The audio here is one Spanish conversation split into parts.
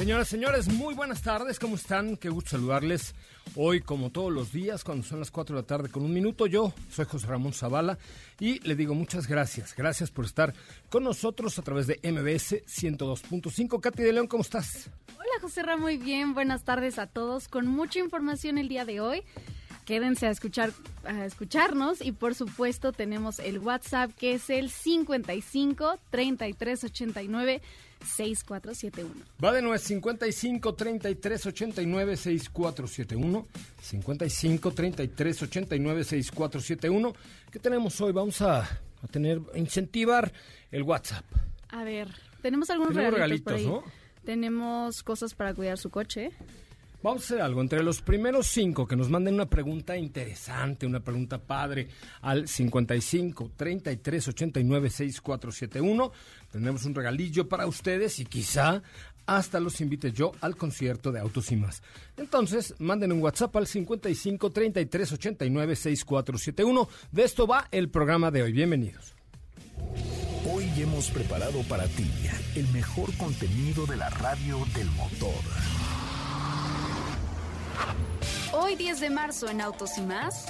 Señoras, señores, muy buenas tardes, ¿cómo están? Qué gusto saludarles hoy, como todos los días, cuando son las 4 de la tarde con un minuto. Yo soy José Ramón Zavala y le digo muchas gracias. Gracias por estar con nosotros a través de MBS 102.5. Katy de León, ¿cómo estás? Hola, José Ramón, muy bien. Buenas tardes a todos, con mucha información el día de hoy quédense a escuchar a escucharnos y por supuesto tenemos el WhatsApp que es el 55 33 89 6471. Va de nuevo, 55 33 89 6471. 55 33 89 6471. ¿Qué tenemos hoy? Vamos a, a tener, a incentivar el WhatsApp. A ver, tenemos algunos Tenemos regalitos, regalitos, por ahí. ¿no? Tenemos cosas para cuidar su coche. Vamos a hacer algo. Entre los primeros cinco que nos manden una pregunta interesante, una pregunta padre, al 55 33 89 6471, tendremos un regalillo para ustedes y quizá hasta los invite yo al concierto de Autos y Más. Entonces, manden un WhatsApp al 55 33 89 6471. De esto va el programa de hoy. Bienvenidos. Hoy hemos preparado para ti el mejor contenido de la radio del motor. Hoy 10 de marzo en Autos y más.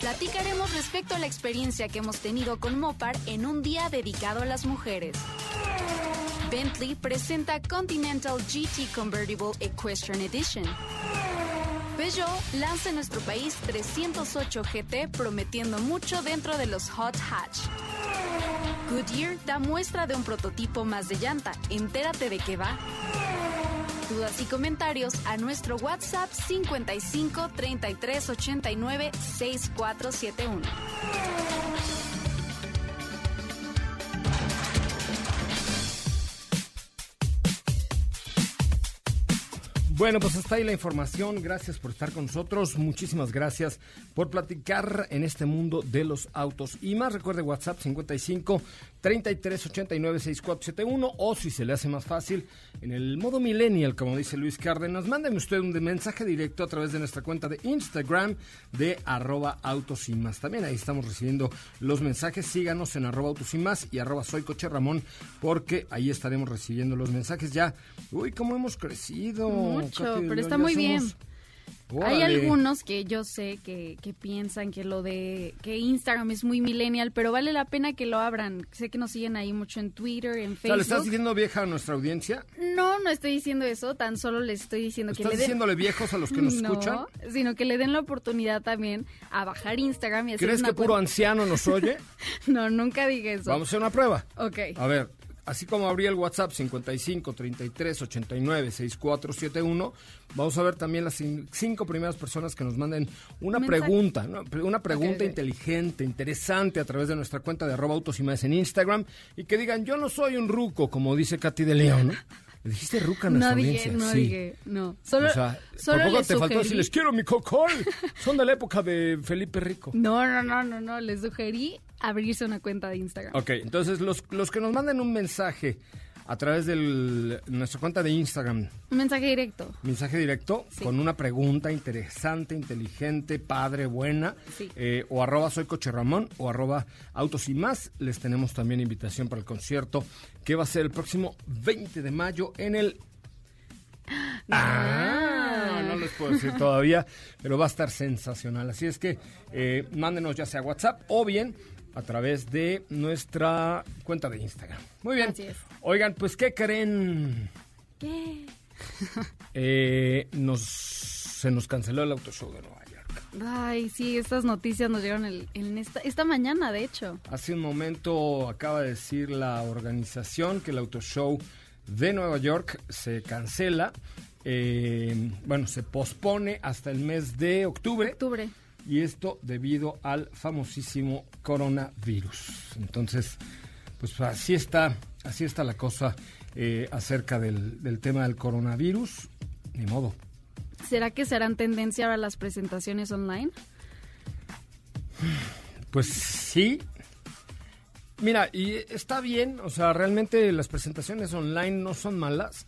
Platicaremos respecto a la experiencia que hemos tenido con Mopar en un día dedicado a las mujeres. Bentley presenta Continental GT Convertible Equestrian Edition. Peugeot lanza en nuestro país 308 GT prometiendo mucho dentro de los hot hatch. Goodyear da muestra de un prototipo más de llanta. Entérate de qué va. Dudas y comentarios a nuestro WhatsApp 55 33 89 6471. Bueno, pues hasta ahí la información. Gracias por estar con nosotros. Muchísimas gracias por platicar en este mundo de los autos. Y más, recuerde WhatsApp 55 33 89 6471 o si se le hace más fácil, en el modo millennial, como dice Luis Cárdenas, mándenme usted un mensaje directo a través de nuestra cuenta de Instagram de arroba autos y más. También ahí estamos recibiendo los mensajes. Síganos en arroba autos y más y arroba soy coche Ramón porque ahí estaremos recibiendo los mensajes ya. Uy, cómo hemos crecido. Mucho, pero está muy bien. Hay algunos que yo sé que, que piensan que lo de que Instagram es muy millennial, pero vale la pena que lo abran. Sé que nos siguen ahí mucho en Twitter, en O sea, ¿le estás Facebook. diciendo vieja a nuestra audiencia? No, no estoy diciendo eso, tan solo les estoy diciendo que ¿Estás le den diciéndole viejos a los que nos no, escuchan? sino que le den la oportunidad también a bajar Instagram y hacer ¿Crees una que puro anciano nos oye? No, nunca dije eso. Vamos a hacer una prueba. Ok. A ver, así como abrí el WhatsApp 55 33 89 6471, vamos a ver también las cin- cinco primeras personas que nos manden una mensaje. pregunta, una pregunta inteligente, interesante a través de nuestra cuenta de arroba autos y más en Instagram y que digan, yo no soy un ruco, como dice Katy de León. ¿no? ¿Le dijiste ruca a nuestra No dije, no Sí. dije, no. Solo, o sea, solo por poco les te faltó sugerí- decirles, quiero mi cocol. Son de la época de Felipe Rico. No, no, no, no, no. Les sugerí abrirse una cuenta de Instagram. Ok, entonces los, los que nos manden un mensaje a través de nuestra cuenta de Instagram. Un mensaje directo. Mensaje directo con una pregunta interesante, inteligente, padre, buena. Eh, o arroba soy coche Ramón o arroba autos y más. Les tenemos también invitación para el concierto que va a ser el próximo 20 de mayo en el... Ah, no les puedo decir todavía, pero va a estar sensacional. Así es que eh, mándenos ya sea WhatsApp o bien a través de nuestra cuenta de Instagram. Muy bien. Oigan, pues, ¿qué creen? ¿Qué? Eh, nos, se nos canceló el auto show de Nueva York. Ay, sí, estas noticias nos llegaron en esta, esta mañana, de hecho. Hace un momento acaba de decir la organización que el auto show de Nueva York se cancela. Eh, bueno, se pospone hasta el mes de octubre. Octubre y esto debido al famosísimo coronavirus. Entonces, pues así está, así está la cosa eh, acerca del, tema del coronavirus. Ni modo. ¿Será que serán tendencia ahora las presentaciones online? Pues sí. Mira, y está bien, o sea, realmente las presentaciones online no son malas,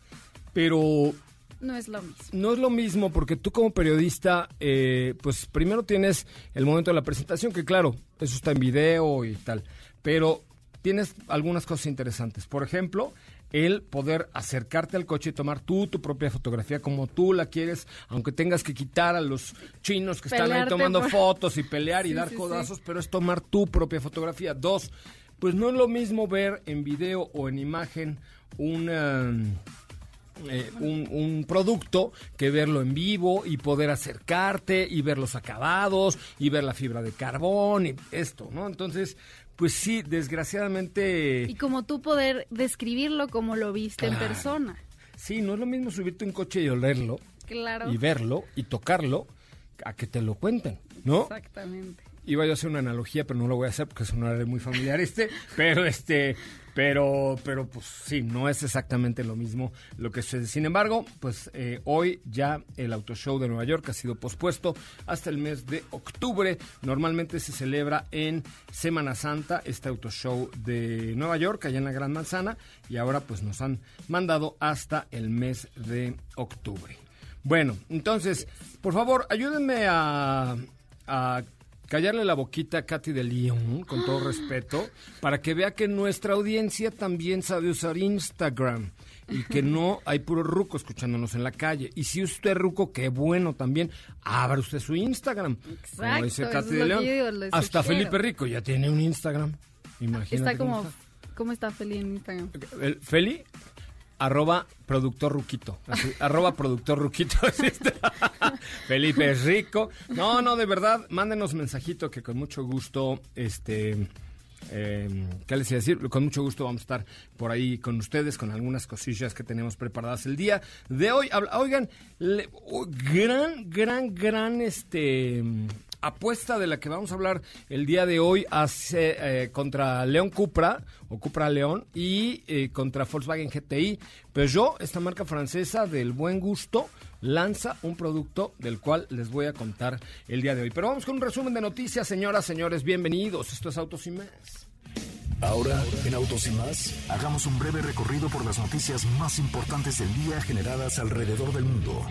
pero no es lo mismo. No es lo mismo porque tú como periodista, eh, pues primero tienes el momento de la presentación, que claro, eso está en video y tal, pero tienes algunas cosas interesantes. Por ejemplo, el poder acercarte al coche y tomar tú tu propia fotografía como tú la quieres, aunque tengas que quitar a los chinos que están ahí tomando fotos y pelear y dar codazos, pero es tomar tu propia fotografía. Dos, pues no es lo mismo ver en video o en imagen una eh, un, producto que verlo en vivo y poder acercarte y ver los acabados y ver la fibra de carbón y esto, ¿no? Entonces, pues sí, desgraciadamente... Y como tú poder describirlo como lo viste en persona. Sí, no es lo mismo subirte un coche y olerlo. Claro. Y verlo y tocarlo a que te lo cuenten, ¿no? Exactamente. Iba yo a hacer una analogía, pero no lo voy a hacer porque sonará muy familiar este, pero este, pero, pero pues sí, no es exactamente lo mismo lo que sucede. Sin embargo, pues eh, hoy ya el Auto Show de Nueva York ha sido pospuesto hasta el mes de octubre. Normalmente se celebra en Semana Santa este Auto Show de Nueva York, allá en la Gran Manzana, y ahora pues nos han mandado hasta el mes de octubre. Bueno, entonces, por favor, ayúdenme a, a callarle la boquita a Katy de León, con todo respeto, para que vea que nuestra audiencia también sabe usar Instagram y que no hay puro ruco escuchándonos en la calle. Y si usted es ruco, qué bueno también, abra usted su Instagram. Exacto, dice Katy de León. Hasta Felipe Rico ya tiene un Instagram. Imagínate. Está como, ¿cómo está Feli en Instagram? ¿El Feli? Arroba productor ruquito. arroba productor ruquito. Felipe es rico. No, no, de verdad, mándenos mensajito que con mucho gusto, este. Eh, ¿Qué les iba a decir? Con mucho gusto vamos a estar por ahí con ustedes con algunas cosillas que tenemos preparadas el día de hoy. Oigan, gran, gran, gran este apuesta de la que vamos a hablar el día de hoy hace, eh, contra León Cupra o Cupra León y eh, contra Volkswagen GTI. Peugeot, esta marca francesa del buen gusto, lanza un producto del cual les voy a contar el día de hoy. Pero vamos con un resumen de noticias, señoras, señores, bienvenidos. Esto es Autos y más. Ahora, en Autos y más, hagamos un breve recorrido por las noticias más importantes del día generadas alrededor del mundo.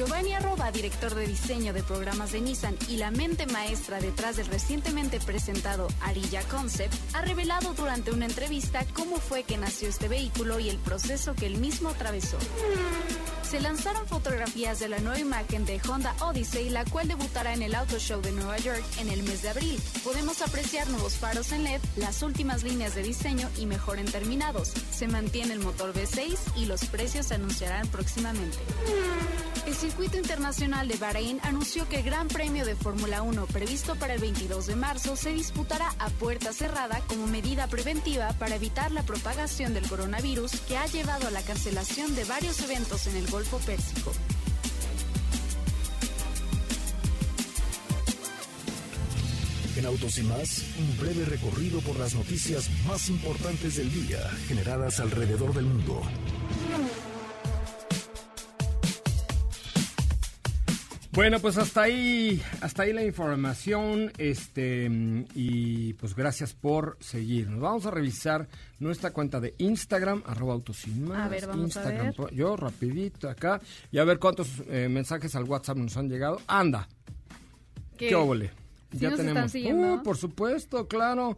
Giovanni Arroba, director de diseño de programas de Nissan y la mente maestra detrás del recientemente presentado Arilla Concept, ha revelado durante una entrevista cómo fue que nació este vehículo y el proceso que él mismo atravesó. Se lanzaron fotografías de la nueva imagen de Honda Odyssey, la cual debutará en el Auto Show de Nueva York en el mes de abril. Podemos apreciar nuevos faros en LED, las últimas líneas de diseño y mejor en terminados. Se mantiene el motor V6 y los precios se anunciarán próximamente. El Circuito Internacional de Bahrein anunció que el Gran Premio de Fórmula 1 previsto para el 22 de marzo se disputará a puerta cerrada como medida preventiva para evitar la propagación del coronavirus que ha llevado a la cancelación de varios eventos en el Golfo Pérsico. En Autos y más, un breve recorrido por las noticias más importantes del día generadas alrededor del mundo. Bueno, pues hasta ahí, hasta ahí la información, este, y pues gracias por seguirnos. Vamos a revisar nuestra cuenta de Instagram, arroba A ver, vamos a ver. Yo rapidito acá, y a ver cuántos eh, mensajes al WhatsApp nos han llegado. Anda. ¿Qué, ¿Qué óvole? ya tenemos. Uh, por supuesto, claro.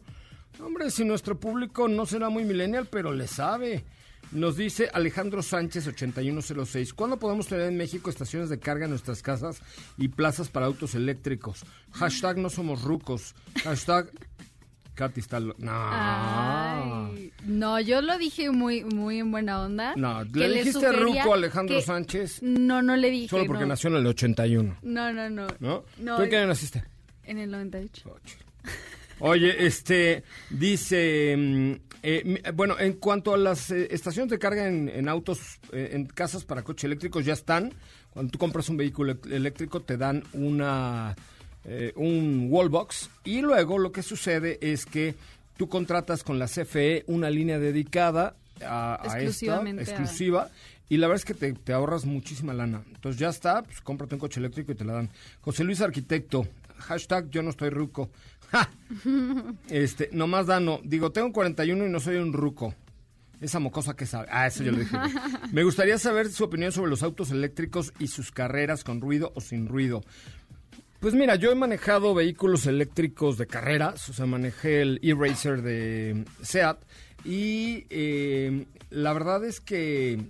Hombre, si nuestro público no será muy millennial, pero le sabe. Nos dice Alejandro Sánchez 8106. ¿Cuándo podemos tener en México estaciones de carga en nuestras casas y plazas para autos eléctricos? Hashtag no somos rucos. Hashtag Katy está... No. no, yo lo dije muy muy en buena onda. No, ¿le dijiste ruco a Alejandro Sánchez? No, no le dije. Solo porque nació en el 81. No, no, no. ¿No? ¿Tú en qué año naciste? En el 98. Oye, este, dice, mm, eh, bueno, en cuanto a las eh, estaciones de carga en, autos, eh, en casas para coches eléctricos, ya están. Cuando tú compras un vehículo eléctrico te dan una un wallbox y luego lo que sucede es que tú contratas con la CFE una línea dedicada a, esta, exclusiva. Y la verdad es que te, ahorras muchísima lana. Entonces ya está, pues cómprate un coche eléctrico y te la dan. José Luis Arquitecto, hashtag yo no estoy ruco. Este, nomás Dano. Digo, tengo 41 y no soy un ruco. Esa mocosa que sabe. Ah, eso yo lo dije. Me gustaría saber su opinión sobre los autos eléctricos y sus carreras con ruido o sin ruido. Pues mira, yo he manejado vehículos eléctricos de carreras, o sea, manejé el e-racer de SEAT y eh, la verdad es que,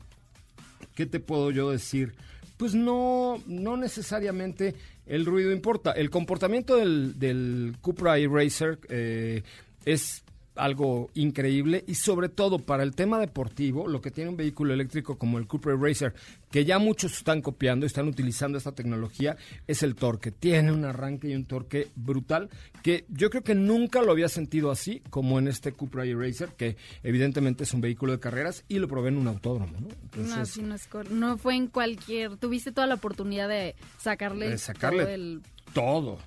¿qué te puedo yo decir? Pues no, no necesariamente el ruido importa. El comportamiento del, del Cupra e-Racer eh, es algo increíble y sobre todo para el tema deportivo, lo que tiene un vehículo eléctrico como el Cupra Racer, que ya muchos están copiando, están utilizando esta tecnología, es el torque. Tiene un arranque y un torque brutal que yo creo que nunca lo había sentido así como en este Cupra Racer, que evidentemente es un vehículo de carreras y lo probé en un autódromo. ¿no? no, no, fue en cualquier, tuviste toda la oportunidad de sacarle, sacarle todo, el... todo.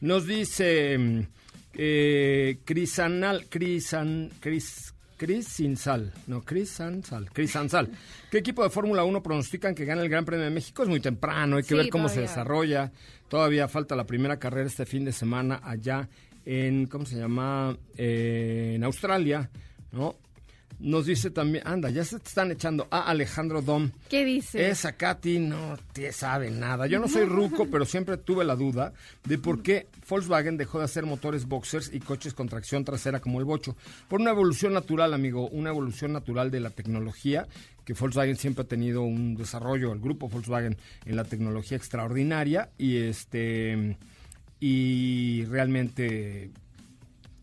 Nos dice mm, eh, Crisanal, Crisan, Cris, Cris Sinsal, no, Cris Sansal, Cris Sansal. ¿Qué equipo de Fórmula 1 pronostican que gane el Gran Premio de México? Es muy temprano, hay que ver cómo se desarrolla. Todavía falta la primera carrera este fin de semana allá en, ¿cómo se llama? Eh, en Australia, ¿no? Nos dice también, anda, ya se te están echando a Alejandro Dom. ¿Qué dice? Esa Katy no te sabe nada. Yo no soy ruco, pero siempre tuve la duda de por qué Volkswagen dejó de hacer motores boxers y coches con tracción trasera como el Bocho. Por una evolución natural, amigo, una evolución natural de la tecnología, que Volkswagen siempre ha tenido un desarrollo, el grupo Volkswagen, en la tecnología extraordinaria y este y realmente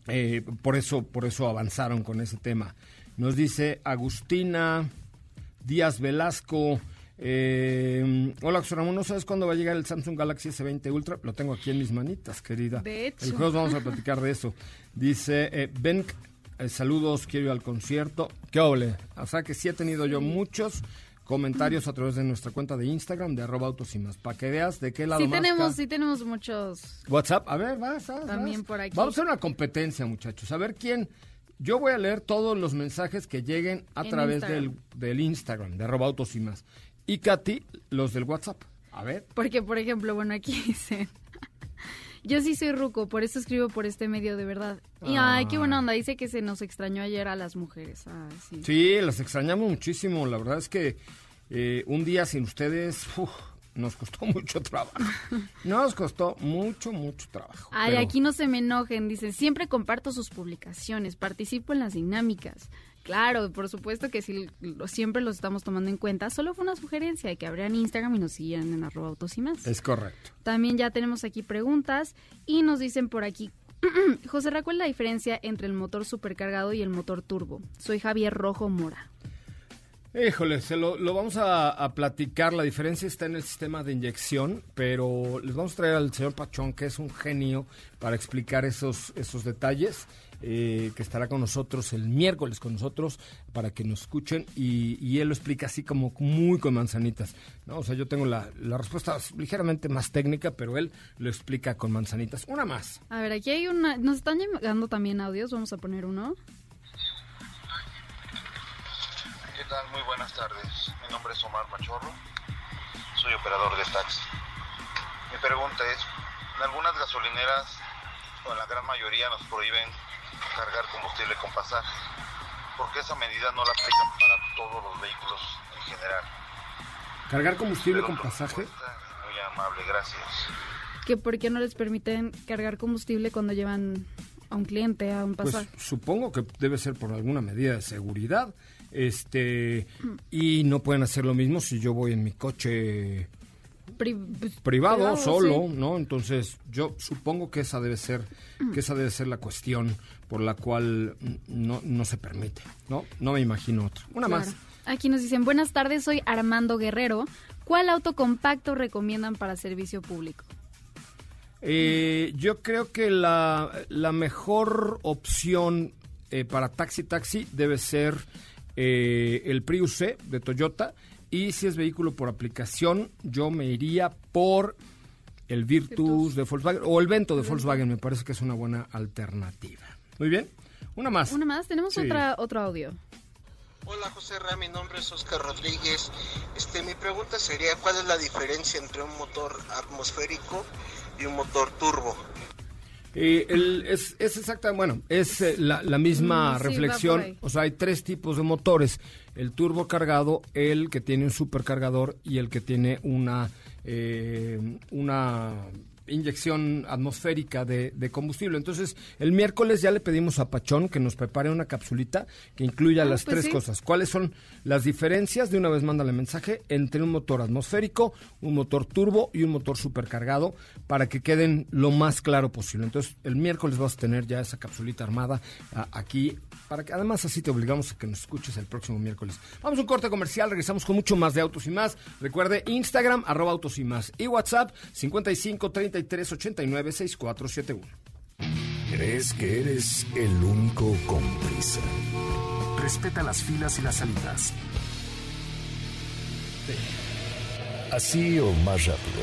eh, por eso por eso avanzaron con ese tema. Nos dice Agustina Díaz Velasco. Eh, hola, José Ramón, ¿no sabes cuándo va a llegar el Samsung Galaxy S20 Ultra? Lo tengo aquí en mis manitas, querida. De hecho. El jueves vamos a platicar de eso. Dice, eh, Ben, eh, saludos, quiero ir al concierto. ¿Qué ole? O sea que sí he tenido yo muchos comentarios a través de nuestra cuenta de Instagram de arroba autos y más, para que veas de qué lado sí tenemos, Sí tenemos muchos. WhatsApp, a ver, vas, vas También por aquí. Vamos a hacer una competencia, muchachos, a ver quién yo voy a leer todos los mensajes que lleguen a través Del, del, Instagram, de arroba autos y más. Y Katy, los del WhatsApp. A ver. Porque, por ejemplo, bueno, aquí dice... Yo sí soy ruco, por eso escribo por este medio de verdad. Y ay, qué buena ah. onda, dice que se nos extrañó ayer a las mujeres. sí. sí, las extrañamos muchísimo. La verdad es que eh, un día sin ustedes, nos costó mucho trabajo. Nos costó mucho, mucho trabajo. Ay, aquí no se me enojen. Dice, siempre comparto sus publicaciones, participo en las dinámicas. Claro, por supuesto que sí, siempre los estamos tomando en cuenta. Solo fue una sugerencia de que abrieran Instagram y nos siguieran en arroba autos y más. Es correcto. También ya tenemos aquí preguntas y nos dicen por aquí, José, ¿cuál es la diferencia entre el motor supercargado y el motor turbo? Soy Javier Rojo Mora. Híjole, se lo, vamos a, platicar. La diferencia está en el sistema de inyección, pero les vamos a traer al señor Pachón, que es un genio para explicar esos, esos detalles, eh, que estará con nosotros el miércoles con nosotros para que nos escuchen y, él lo explica así como muy con manzanitas. ¿no? O sea, yo tengo la, la, respuesta ligeramente más técnica, pero él lo explica con manzanitas. Una más. A ver, aquí hay una. Nos están llegando también audios, vamos a poner uno. Muy buenas tardes. Mi nombre es Omar Machorro. Soy operador de taxi. pregunta es, en algunas gasolineras, o en la gran mayoría, nos prohíben cargar combustible con pasaje. ¿Por qué esa medida no la aplican para todos los vehículos en general? ¿Cargar combustible con pasaje? Muy amable, gracias. Que por qué no les permiten cargar combustible cuando llevan a un cliente a un Pues pasaje. supongo que debe ser por alguna medida de seguridad. Este, y no pueden hacer lo mismo si yo voy en mi coche Pri- pues, privado, solo, sí. ¿no? Entonces, yo supongo que esa debe ser que esa debe ser la cuestión por la cual no, no se permite, ¿no? No me imagino otra. Una Claro. más. Aquí nos dicen, buenas tardes, soy Armando Guerrero. ¿Cuál auto compacto recomiendan para servicio público? Eh, yo creo que la, la mejor opción eh, para taxi taxi debe ser eh, el Prius C de Toyota y si es vehículo por aplicación yo me iría por el Virtus de Volkswagen o el Vento de Volkswagen me parece que es una buena alternativa. Muy bien, una más. Una más, tenemos Sí. otra, otro audio. Hola José Ra, mi nombre es Oscar Rodríguez. Este, mi pregunta sería ¿cuál es la diferencia entre un motor atmosférico y un motor turbo? Eh, el- es, es exacta, bueno, es eh, la, la misma Mm, sí, reflexión. O sea, hay tres tipos de motores: el turbo cargado, el que tiene un supercargador y el que tiene una eh, una inyección atmosférica de, de combustible. Entonces, el miércoles ya le pedimos a Pachón que nos prepare una capsulita que incluya Ah, las pues tres sí. cosas. ¿Cuáles son las diferencias? De una vez mándale mensaje entre un motor atmosférico, un motor turbo y un motor supercargado para que queden lo más claro posible. Entonces, el miércoles vas a tener ya esa capsulita armada a- aquí para que además así te obligamos a que nos escuches el próximo miércoles. Vamos a un corte comercial, regresamos con mucho más de Autos y Más. Recuerde Instagram, arroba Autos y Más y WhatsApp 55 33 89 6471. ¿Crees que eres el único con prisa? Respeta las filas y las salidas. Así o más rápido.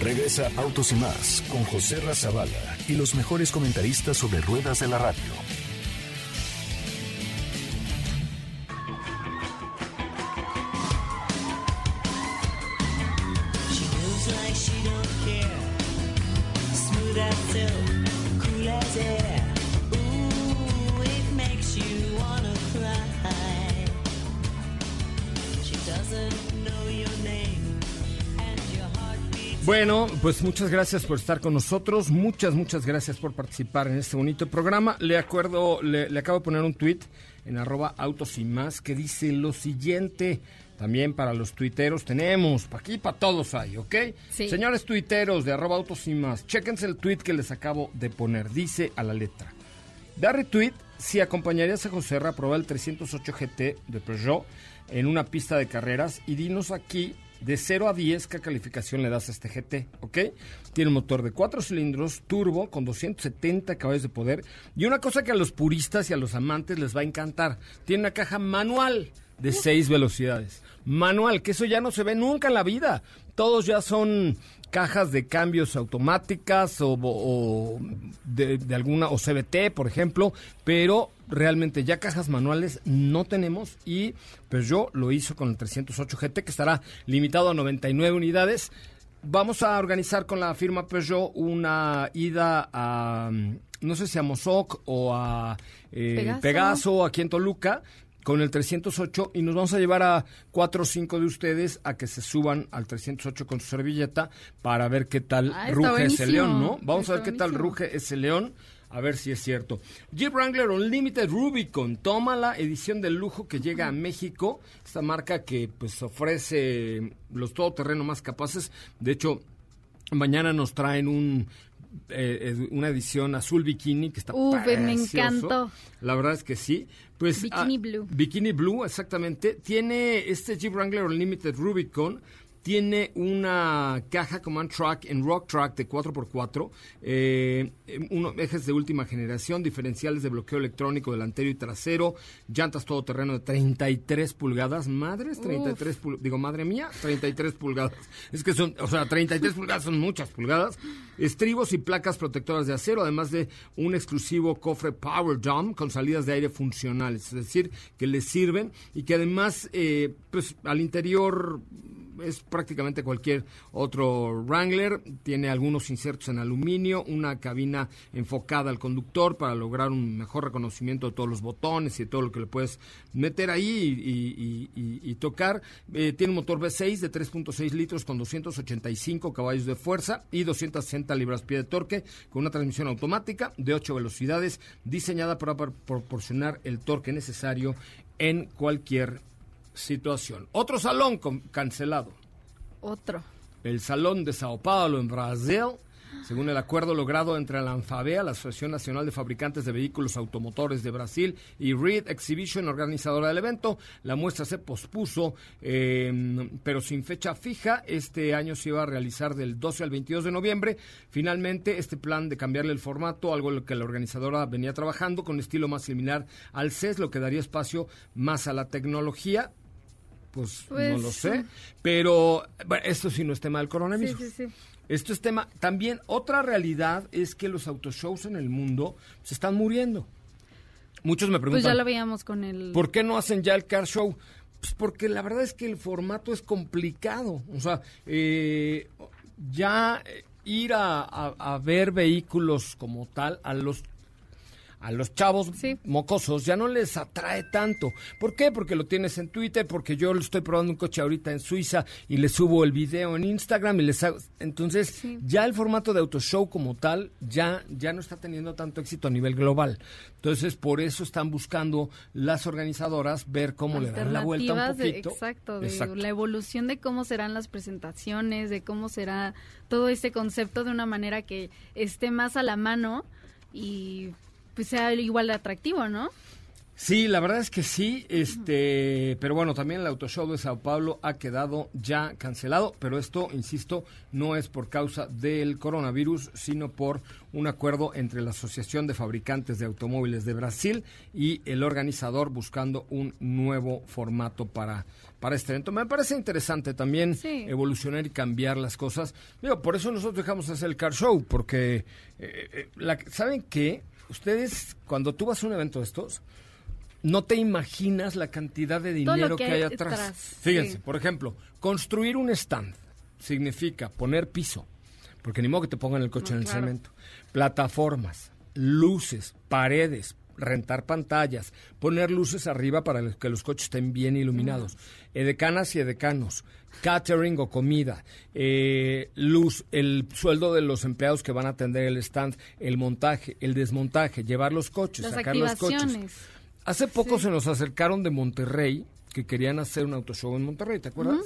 Regresa Autos y Más con José Razabala y los mejores comentaristas sobre ruedas de la radio. Bueno, pues muchas gracias por estar con nosotros. Muchas, muchas gracias por participar en este bonito programa. Le acuerdo, le, le acabo de poner un tweet en arroba autos y más que dice lo siguiente. También para los tuiteros tenemos, para aquí para todos hay, ¿ok? Sí. Señores tuiteros de arroba autos y más, chéquense el tweet que les acabo de poner. Dice a la letra. Da retweet si acompañarías a José Ra a probar el 308 GT de Peugeot en una pista de carreras y dinos aquí de 0 a 10 qué calificación le das a este GT, ¿ok? Tiene un motor de 4 cilindros, turbo, con 270 caballos de poder y una cosa que a los puristas y a los amantes les va a encantar, tiene una caja manual de 6 velocidades. Manual, que eso ya no se ve nunca en la vida. Todos ya son cajas de cambios automáticas o, o de, de alguna o CBT, por ejemplo, pero realmente ya cajas manuales no tenemos y pues yo lo hizo con el 308 GT que estará limitado a 99 unidades. Vamos a organizar con la firma Peugeot una ida a no sé si a Mozoc o a eh, Pegaso. Pegaso, aquí en Toluca con el 308 y nos vamos a llevar a cuatro o cinco de ustedes a que se suban al 308 con su servilleta para ver qué tal Ah, ruge ese león, ¿no? Vamos a ver qué tal ruge ese león, a ver si es cierto. Jeep Wrangler Unlimited Rubicon, toma la edición de lujo que llega a México, esta marca que pues ofrece los todoterreno más capaces, de hecho mañana nos traen un eh, eh, una edición azul bikini que está Uf, me precioso. encantó. La verdad es que sí. Pues, Bikini ah, Blue. Bikini Blue, exactamente. Tiene este Jeep Wrangler Unlimited Rubicon. Tiene una caja Command Track en Rock Track de 4x4, eh, unos ejes de última generación, diferenciales de bloqueo electrónico delantero y trasero, llantas todoterreno de 33 pulgadas. Madres, 33 pulgadas. Digo, madre mía, 33 pulgadas. Es que son, o sea, 33 pulgadas son muchas pulgadas. Estribos y placas protectoras de acero, además de un exclusivo cofre Power Dome con salidas de aire funcionales, es decir, que les sirven y que además, eh, pues al interior es prácticamente cualquier otro Wrangler. Tiene algunos insertos en aluminio, una cabina enfocada al conductor para lograr un mejor reconocimiento de todos los botones y de todo lo que le puedes meter ahí y, tocar. Eh, tiene un motor V6 de 3.6 litros con 285 caballos de fuerza y 260 libras-pie de torque con una transmisión automática de 8 velocidades diseñada para par- proporcionar el torque necesario en cualquier situación. Otro salón con- cancelado. Otro. El Salón de Sao Paulo en Brasil, según el acuerdo logrado entre la ANFAVEA, la Asociación Nacional de Fabricantes de Vehículos Automotores de Brasil, y Reed Exhibition, organizadora del evento, la muestra se pospuso, eh, pero sin fecha fija. Este año se iba a realizar del 12 al 22 de noviembre. Finalmente, este plan de cambiarle el formato, algo en lo que la organizadora venía trabajando, con un estilo más similar al CES, lo que daría espacio más a la tecnología. Pues, no Pues, lo sé. sí. Pero bueno, esto sí no es tema del Sí, coronavirus. sí, sí. Esto es tema. También otra realidad es que los autoshows en el mundo se están muriendo. Muchos me Pues preguntan, ya lo veíamos con el... ¿por qué no hacen ya el car show? Pues porque la verdad es que el formato es complicado. O sea, eh, ya ir a, a- a ver vehículos como tal a los a los chavos Sí. mocosos ya no les atrae tanto. ¿Por qué? Porque lo tienes en Twitter, porque yo lo estoy probando un coche ahorita en Suiza y le subo el video en Instagram y les hago... Entonces, Sí. ya el formato de autoshow como tal ya, ya no está teniendo tanto éxito a nivel global. Entonces, por eso están buscando las organizadoras ver cómo le dan la vuelta un de- poquito. exacto, de Exacto. la evolución de cómo serán las presentaciones, de cómo será todo este concepto de una manera que esté más a la mano y pues sea igual de atractivo, ¿no? Sí, la verdad es que sí, este, pero bueno, también el Autoshow de Sao Paulo ha quedado ya cancelado, pero esto, insisto, no es por causa del coronavirus, sino por un acuerdo entre la Asociación de Fabricantes de Automóviles de Brasil y el organizador buscando un nuevo formato para, para este evento. Me parece interesante también Sí. evolucionar y cambiar las cosas. Digo, por eso nosotros dejamos de hacer el car show, porque, eh, eh, la- ¿saben qué? Ustedes, cuando tú vas a un evento de estos, no te imaginas la cantidad de dinero que que hay atrás. Fíjense, sí. por ejemplo, construir un stand significa poner piso, porque ni modo que te pongan el coche No, en el claro. cemento, plataformas, luces, paredes, rentar pantallas, poner luces arriba para que los coches estén bien iluminados, edecanas y edecanos, catering o comida, eh, luz, el sueldo de los empleados que van a atender el stand, el montaje, el desmontaje, llevar los coches, Las sacar los coches. Hace poco Sí. se nos acercaron de Monterrey, que querían hacer un autoshow en Monterrey, ¿te acuerdas?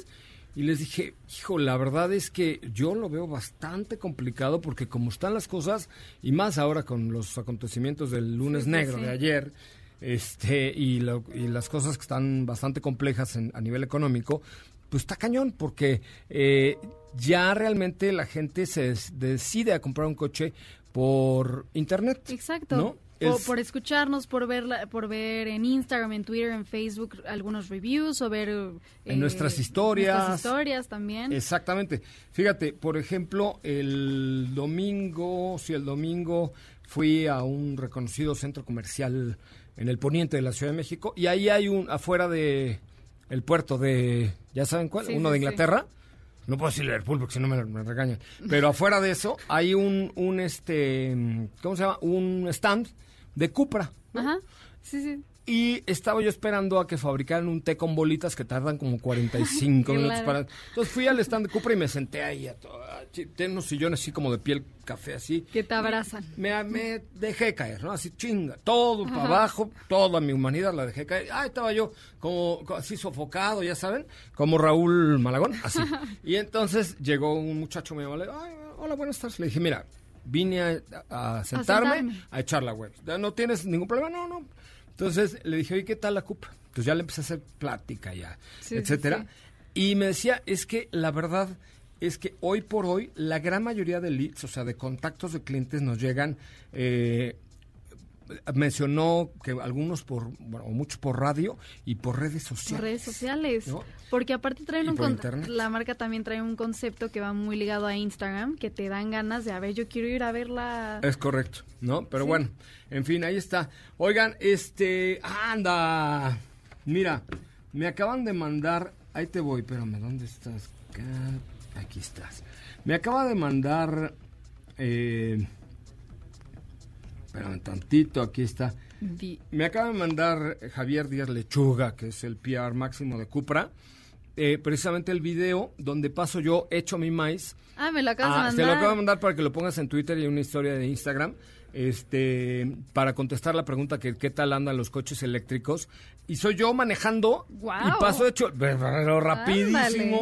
Y les dije, hijo, la verdad es que yo lo veo bastante complicado porque como están las cosas, y más ahora con los acontecimientos del lunes Sí, negro sí. de ayer, este, y, lo- y las cosas que están bastante complejas en- a nivel económico, pues está cañón, porque eh, ya realmente la gente se des- decide a comprar un coche por internet. Exacto. ¿no? Por, por escucharnos, por ver, la- por ver en Instagram, en Twitter, en Facebook algunos reviews o ver... eh, En nuestras historias. Nuestras historias también. Exactamente. Fíjate, por ejemplo, el domingo, sí, el domingo fui a un reconocido centro comercial en el poniente de la Ciudad de México y ahí hay un, afuera de el puerto de, ¿ya saben cuál? Sí, Uno sí, de. Inglaterra. No puedo decir Liverpool porque si no me, me regañan. Pero afuera de eso hay un, un este, ¿cómo se llama? Un stand de Cupra. ¿no? Ajá. Sí, sí. Y estaba yo esperando a que fabricaran un té con bolitas que tardan como 45 minutos Claro. para... Entonces fui al stand de Cupra y me senté ahí. A to- a- chi- Tiene unos sillones así como de piel café así. Que te abrazan. Me, me dejé caer, ¿no? Así chinga. Todo para abajo, toda mi humanidad la dejé caer. Ah, estaba yo como co- así sofocado, ya saben, como Raúl Malagón, así. Y entonces llegó un muchacho me llamó, le digo, "Ay, hola, buenas tardes. Le dije, mira, vine a, a sentarme, sentarme. a echar la web. ¿Ya ¿No tienes ningún problema? No, no. Entonces le dije, oye, ¿qué tal la Cupra? Entonces ya le empecé a hacer plática ya, Sí, sí, etcétera. Y me decía, es que la verdad es que hoy por hoy la gran mayoría de leads, o sea, de contactos de clientes nos llegan, eh, mencionó que algunos por, bueno, muchos por radio y por redes Por sociales. redes sociales. ¿no? Porque aparte traen un con- la marca también trae un concepto que va muy ligado a Instagram, que te dan ganas de, a ver, yo quiero ir a verla. Es correcto, ¿no? Pero Sí. bueno, en fin, ahí está. Oigan, este, anda, mira, me acaban de mandar ahí te voy, espérame, ¿dónde estás? Aquí estás. Me acaba de mandar... Eh, espérame tantito, aquí está. Me acaba de mandar Javier Díaz Lechuga, que es el PR máximo de Cupra, eh, precisamente el video donde paso yo hecho mi maíz. Ah, me lo acabas Ah, de te lo mandar. acabo de mandar para que lo pongas en Twitter y una historia de Instagram. Este, para contestar la pregunta que qué tal andan los coches eléctricos. Y soy yo manejando Guau. y paso hecho pero rapidísimo.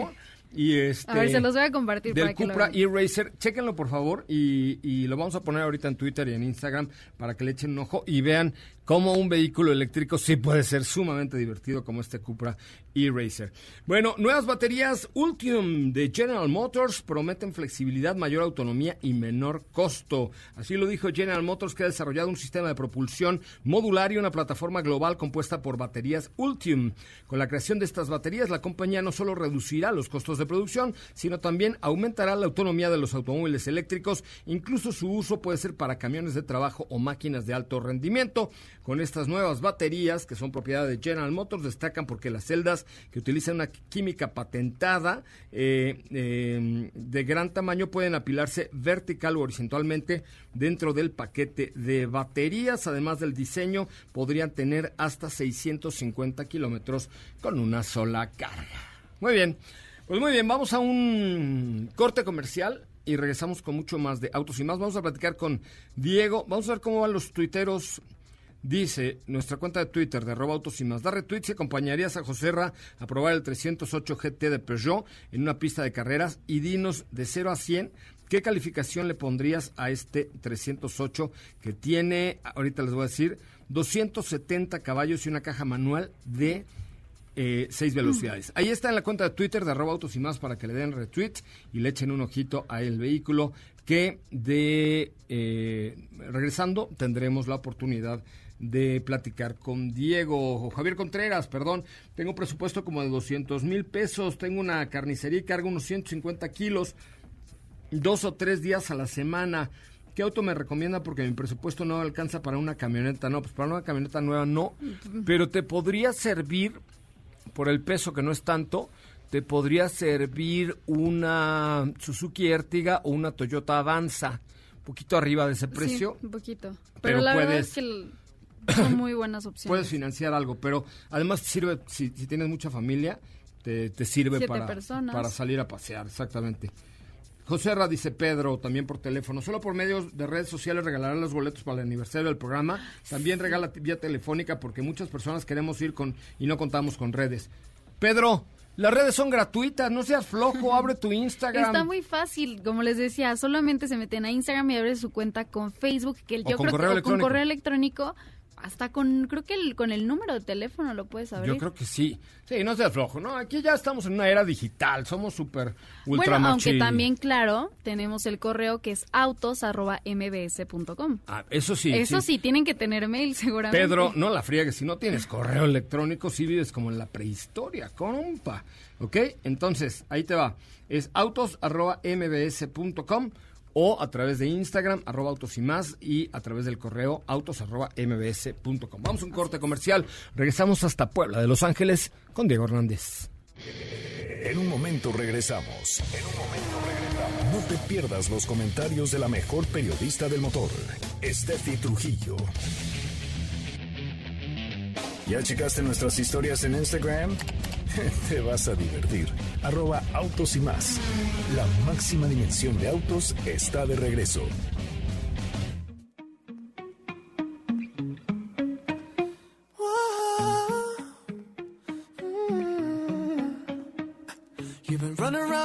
Ándale. Y este, A ver, se los voy a compartir del para que lo Cupra e-Racer. Chéquenlo, por favor, y, y lo vamos a poner ahorita en Twitter y en Instagram para que le echen un ojo y vean cómo un vehículo eléctrico sí puede ser sumamente divertido como este Cupra e-Racer. Bueno, nuevas baterías Ultium de General Motors prometen flexibilidad, mayor autonomía y menor costo. Así lo dijo General Motors, que ha desarrollado un sistema de propulsión modular y una plataforma global compuesta por baterías Ultium. Con la creación de estas baterías, la compañía no solo reducirá los costos de producción, sino también aumentará la autonomía de los automóviles eléctricos. Incluso su uso puede ser para camiones de trabajo o máquinas de alto rendimiento. Con estas nuevas baterías, que son propiedad de General Motors, destacan porque las celdas que utilizan una química patentada eh, eh, de gran tamaño pueden apilarse vertical o horizontalmente dentro del paquete de baterías. Además del diseño, podrían tener hasta 650 kilómetros con una sola carga. Muy bien, pues muy bien, vamos a un corte comercial y regresamos con mucho más de autos y más. Vamos a platicar con Diego. Vamos a ver cómo van los tuiteros. Dice nuestra cuenta de Twitter de arroba autos y más. Da retweets y acompañarías a Joserra a probar el 308 GT de Peugeot en una pista de carreras y dinos de 0 a 100 qué calificación le pondrías a este 308 que tiene, ahorita les voy a decir, 270 caballos y una caja manual de eh, seis velocidades. Ahí está en la cuenta de Twitter de arroba autos y más para que le den retweet y le echen un ojito a el vehículo que de eh, regresando tendremos la oportunidad de platicar con Diego o Javier Contreras, perdón. Tengo un presupuesto como de 200 mil pesos, tengo una carnicería y cargo unos 150 kilos, dos o tres días a la semana. ¿Qué auto me recomienda? Porque mi presupuesto no alcanza para una camioneta. No, pues para una camioneta nueva no. Pero te podría servir, por el peso que no es tanto, te podría servir una Suzuki Ertiga o una Toyota Avanza. Un poquito arriba de ese precio. Sí, un poquito. Pero, Pero la verdad puedes- es que el- son muy buenas opciones. Puedes financiar algo, pero además te sirve, si, si tienes mucha familia, te, te sirve para, personas. para salir a pasear, exactamente. José Ra dice Pedro, también por teléfono. Solo por medios de redes sociales regalarán los boletos para el aniversario del programa. También regala vía telefónica porque muchas personas queremos ir con y no contamos con redes. Pedro, las redes son gratuitas, no seas flojo, abre tu Instagram. Está muy fácil, como les decía, solamente se meten a Instagram y abren su cuenta con Facebook, que el- yo con creo correo que o con correo electrónico, hasta con, creo que el, con el número de teléfono lo puedes abrir. Yo creo que sí. Sí, no seas flojo, ¿no? Aquí ya estamos en una era digital, somos súper ultra Bueno, aunque machi- también, claro, tenemos el correo que es autos.mbs.com. Ah, eso sí. Eso sí. tienen que tener mail seguramente. Pedro, no la friegues, si no tienes correo electrónico, si vives como en la prehistoria, compa. ¿Ok? Entonces, ahí te va. Es autos.mbs.com o a través de Instagram, arroba autos y más, y a través del correo autos.mbs.com. Vamos a un corte comercial. Regresamos hasta Puebla de Los Ángeles con Diego Hernández. En un momento regresamos. En un momento regresamos. No te pierdas los comentarios de la mejor periodista del motor, Steffi Trujillo. ¿Ya checaste nuestras historias en Instagram? Te vas a divertir. Arroba autos y más. La máxima dimensión de autos está de regreso. You've been running around,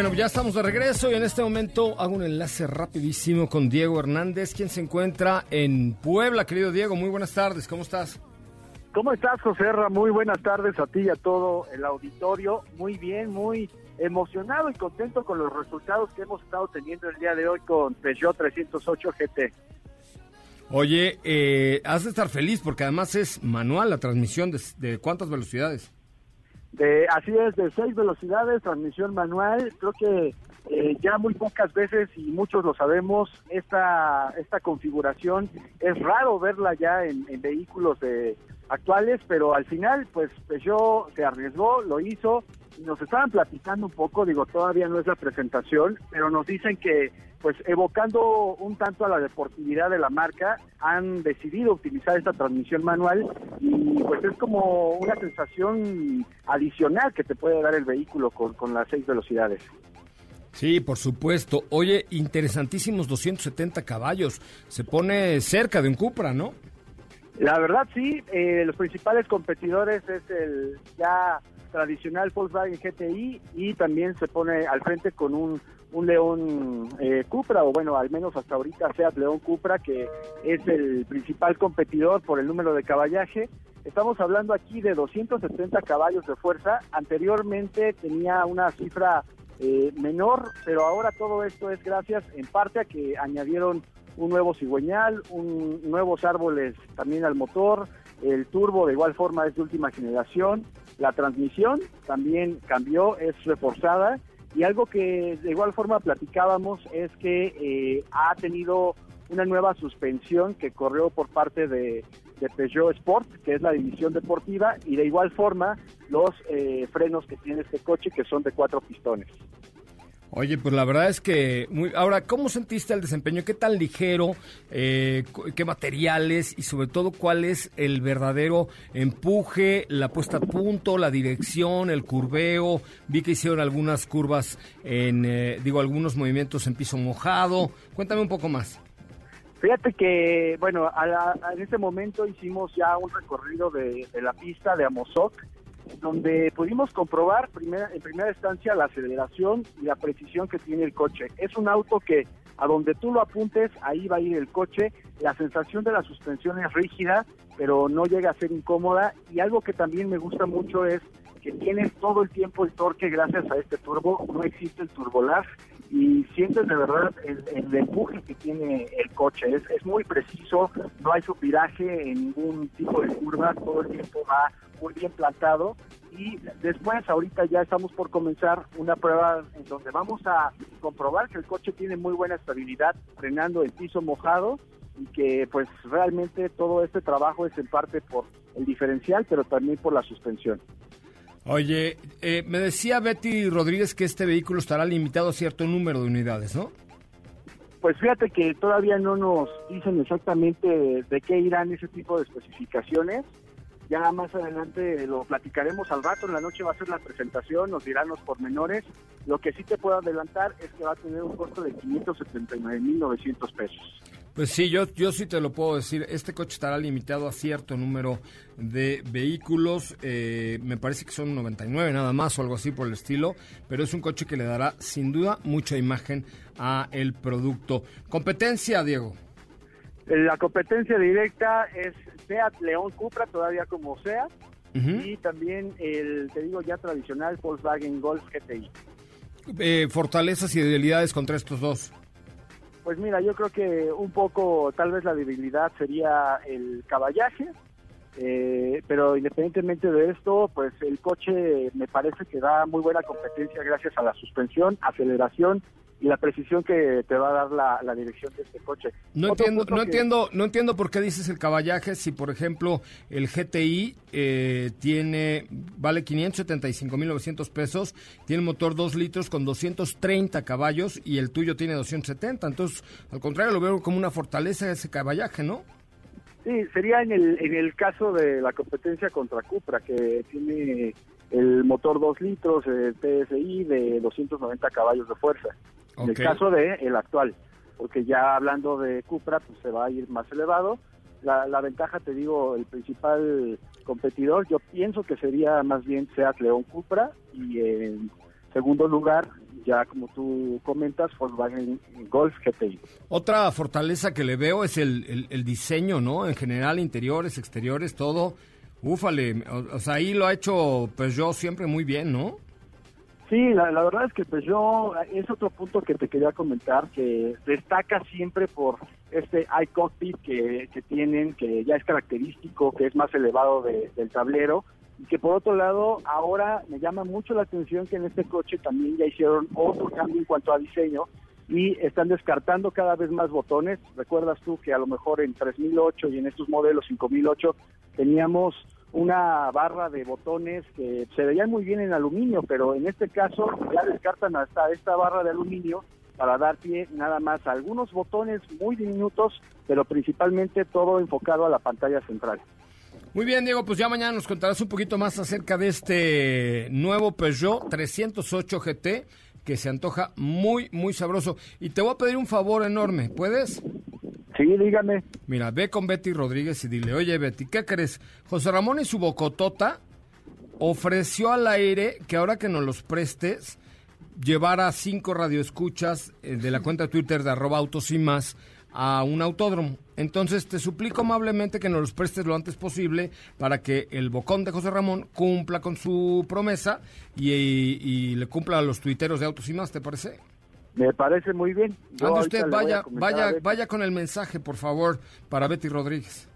Bueno, ya estamos de regreso y en este momento hago un enlace rapidísimo con Diego Hernández, quien se encuentra en Puebla. Querido Diego, muy buenas tardes, ¿cómo estás? ¿Cómo estás, José Ra? Muy buenas tardes a ti y a todo el auditorio. Muy bien, muy emocionado y contento con los resultados que hemos estado teniendo el día de hoy con Peugeot 308 GT. Oye, eh, has de estar feliz porque además es manual la transmisión de, de cuántas velocidades. De, así es, de seis velocidades, transmisión manual. Creo que eh, ya muy pocas veces, y muchos lo sabemos, esta, esta configuración es raro verla ya en, vehículos de, actuales, pero al final, pues Peugeot se arriesgó, lo hizo, nos estaban platicando un poco, digo, todavía no es la presentación, pero nos dicen que, pues evocando un tanto a la deportividad de la marca, han decidido utilizar esta transmisión manual y pues es como una sensación adicional que te puede dar el vehículo con, con las seis velocidades. Sí, por supuesto. Oye, interesantísimos 270 caballos. Se pone cerca de un Cupra, ¿no? La verdad sí, eh, los principales competidores es el ya tradicional Volkswagen GTI y también se pone al frente con un, un León eh, Cupra, o bueno, al menos hasta ahorita Seat León Cupra, que es el principal competidor por el número de caballaje. Estamos hablando aquí de 270 caballos de fuerza. Anteriormente tenía una cifra eh, menor, pero ahora todo esto es gracias en parte a que añadieron un nuevo cigüeñal, un, nuevos árboles también al motor, el turbo de igual forma es de última generación, la transmisión también cambió, es reforzada y algo que de igual forma platicábamos es que eh, ha tenido una nueva suspensión que corrió por parte de, Peugeot Sport, que es la división deportiva, y de igual forma los eh, frenos que tiene este coche, que son de cuatro pistones. Oye, pues la verdad es que... Muy... Ahora, ¿cómo sentiste el desempeño? ¿Qué tan ligero? Eh, ¿Qué materiales? Y sobre todo, ¿cuál es el verdadero empuje, la puesta a punto, la dirección, el curveo? Vi que hicieron algunas curvas en... eh, digo, algunos movimientos en piso mojado. Cuéntame un poco más. Fíjate que, bueno, a la- en este momento hicimos ya un recorrido de, de la pista de Amozoc, donde pudimos comprobar primera- en primera instancia la aceleración y la precisión que tiene el coche. Es un auto que a donde tú lo apuntes, ahí va a ir el coche. La sensación de la suspensión es rígida, pero no llega a ser incómoda. Y algo que también me gusta mucho es que tiene todo el tiempo el torque gracias a este turbo. No existe el turbolag y sientes de verdad el, el empuje que tiene el coche. Es, es muy preciso, no hay subviraje en ningún tipo de curva, todo el tiempo va muy bien plantado. Y después, ahorita ya estamos por comenzar una prueba en donde vamos a comprobar que el coche tiene muy buena estabilidad frenando el piso mojado y que pues realmente todo este trabajo es en parte por el diferencial, pero también por la suspensión. Oye, eh, me decía Betty Rodríguez que este vehículo estará limitado a cierto número de unidades, ¿no? Pues fíjate que todavía no nos dicen exactamente de qué irán ese tipo de especificaciones. Ya más adelante lo platicaremos al rato, en la noche va a ser la presentación, nos dirán los pormenores. Lo que sí te puedo adelantar es que va a tener un costo de 579.900 pesos. Pues sí, yo, yo sí te lo puedo decir. Este coche estará limitado a cierto número de vehículos. eh, me parece que son 99 nada más o algo así por el estilo. Pero es un coche que le dará sin duda mucha imagen a el producto. Competencia, Diego. La competencia directa es Seat León Cupra, todavía como Seat, Ujú. y también el, te digo ya tradicional Volkswagen Golf GTI. Eh, fortalezas y debilidades contra estos dos. Pues mira, yo creo que un poco, tal vez la debilidad sería el caballaje, eh, pero independientemente de esto, pues el coche me parece que da muy buena competencia gracias a la suspensión, aceleración y la precisión que te va a dar la, la dirección de este coche. No Otro entiendo, no que- entiendo, no entiendo por qué dices el caballaje si, por ejemplo, el GTI eh, tiene vale 575.900 pesos, tiene motor 2 litros con 230 caballos y el tuyo tiene 270. Entonces, al contrario, lo veo como una fortaleza ese caballaje, ¿no? Sí, sería en el, en el caso de la competencia contra Cupra, que tiene el motor 2 litros, el TSI de 290 caballos de fuerza. En Ok. el caso de el actual, porque ya hablando de Cupra, pues se va a ir más elevado. La, la ventaja, te digo, el principal competidor, yo pienso que sería más bien Seat León Cupra y en segundo lugar ya como tú comentas, Volkswagen Golf GTI. Otra fortaleza que le veo es el, el- el diseño, ¿no? En general, interiores, exteriores, todo. Úfale, o, o sea, ahí lo ha hecho Peugeot siempre muy bien, ¿no? Sí, la, verdad es que pues yo, es otro punto que te quería comentar, que destaca siempre por este iCockpit que, que tienen, que ya es característico, que es más elevado de- del tablero, y que por otro lado, ahora me llama mucho la atención que en este coche también ya hicieron otro cambio en cuanto a diseño, y están descartando cada vez más botones. Recuerdas tú que a lo mejor en 3008 y en estos modelos 5008 teníamos una barra de botones que se veían muy bien en aluminio, pero en este caso ya descartan hasta esta barra de aluminio para dar pie nada más a algunos botones muy diminutos, pero principalmente todo enfocado a la pantalla central. Muy bien, Diego, pues ya mañana nos contarás un poquito más acerca de este nuevo Peugeot 308 GT que se antoja muy, muy sabroso. Y te voy a pedir un favor enorme, ¿puedes? Sí, dígame. Mira, ve con Betty Rodríguez y dile, oye Betty, ¿qué crees? José Ramón y su bocotota ofreció al aire que ahora que nos los prestes, llevara cinco radioescuchas eh, de la cuenta de Twitter de arroba autos y más a un autódromo. Entonces te suplico amablemente que nos los prestes lo antes posible para que el bocón de José Ramón cumpla con su promesa y, y le cumpla a los tuiteros de autos y más, ¿te parece? Me parece muy bien. Ande usted, vaya, vaya, vaya con el mensaje, por favor, para Betty Rodríguez.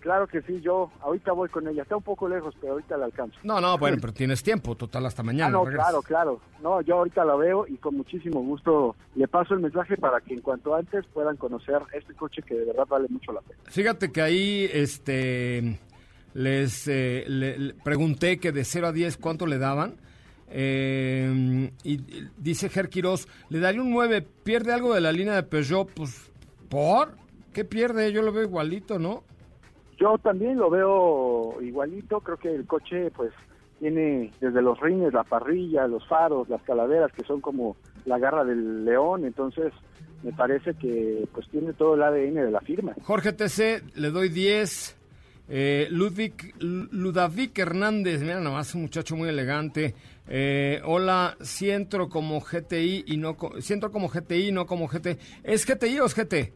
Claro que sí, yo ahorita voy con ella. Está un poco lejos, pero ahorita la alcanzo. No, no, bueno, pero tienes tiempo, total, hasta mañana. Ah, no, regresas. claro, claro. No, yo ahorita la veo y con muchísimo gusto le paso el mensaje para que en cuanto antes puedan conocer este coche que de verdad vale mucho la pena. Fíjate que ahí este les eh, le- le pregunté que de 0 a 10 cuánto le daban. Eh, y, y dice Ger Quiroz, le daría un 9, pierde algo de la línea de Peugeot, pues, ¿por? ¿Qué pierde? Yo lo veo igualito, ¿no? Yo también lo veo igualito, creo que el coche pues tiene desde los rines, la parrilla, los faros, las calaveras que son como la garra del león, entonces me parece que pues tiene todo el ADN de la firma. Jorge TC, le doy 10. Eh, Ludwig, Ludavic Hernández, mira nomás, un muchacho muy elegante. Eh, hola, si entro como GTI y no co- si entro como GTI no como GT. ¿Es GTI o es GT?